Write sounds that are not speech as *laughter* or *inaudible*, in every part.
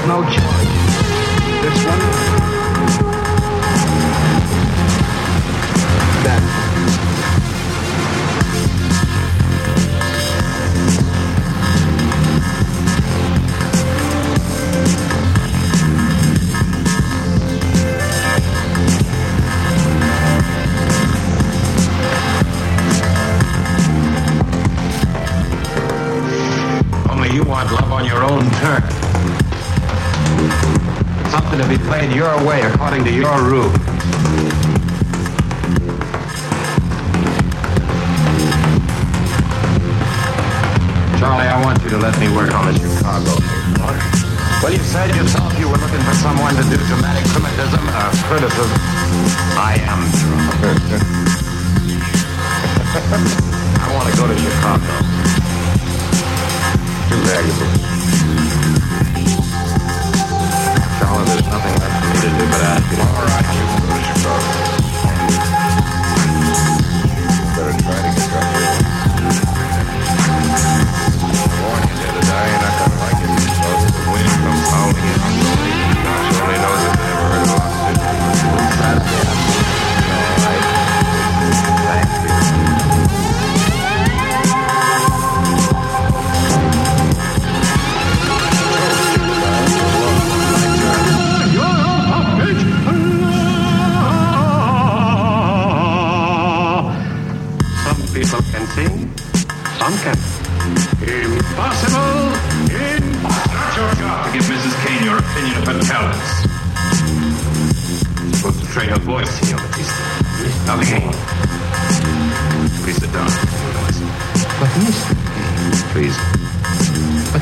we've no choice. This one. That. Only you want love on your own turf. Something to be played your way according to your rules. Charlie, I want you to let me work on the Chicago. Well, you said yourself you were looking for someone to do dramatic criticism, uh, criticism. I am drunk. *laughs* I want to go to Chicago. Too valuable. People can sing, some can. Impossible! Impossible! Not your job to give Mrs. Kane your opinion of her talents. You're supposed to train her voice, Senor Matiste. Now, again. Please sit down. But Mr. Please. But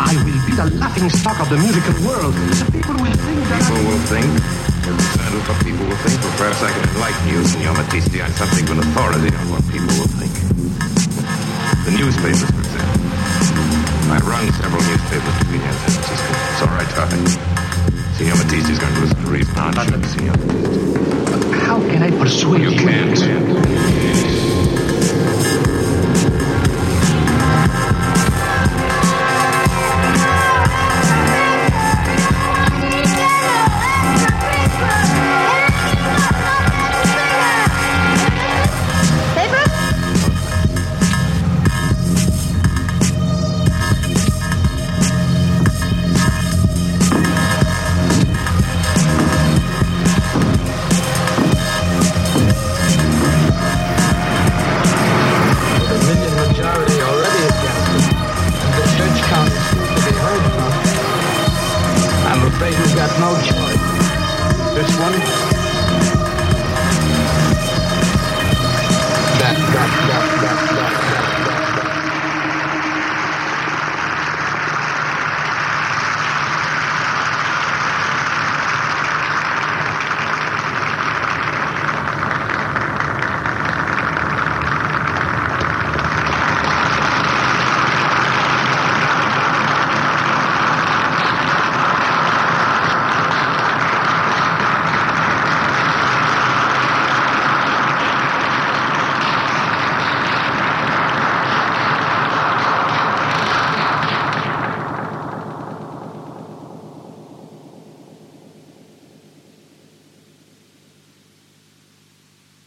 I will be the laughing stock of the musical world. The people will think that People will think. Concerned with what people will think. Well, perhaps I can enlighten you, Senor Matiste, on something of an authority on what people will think. The newspapers, for example. I run several newspapers between here and San Francisco. It's all right talking. Senor Matiste is going to listen to reason. Not shoot, Senor Matiste. How can I persuade you? You can't. have no choice. This one. That, that, that, that.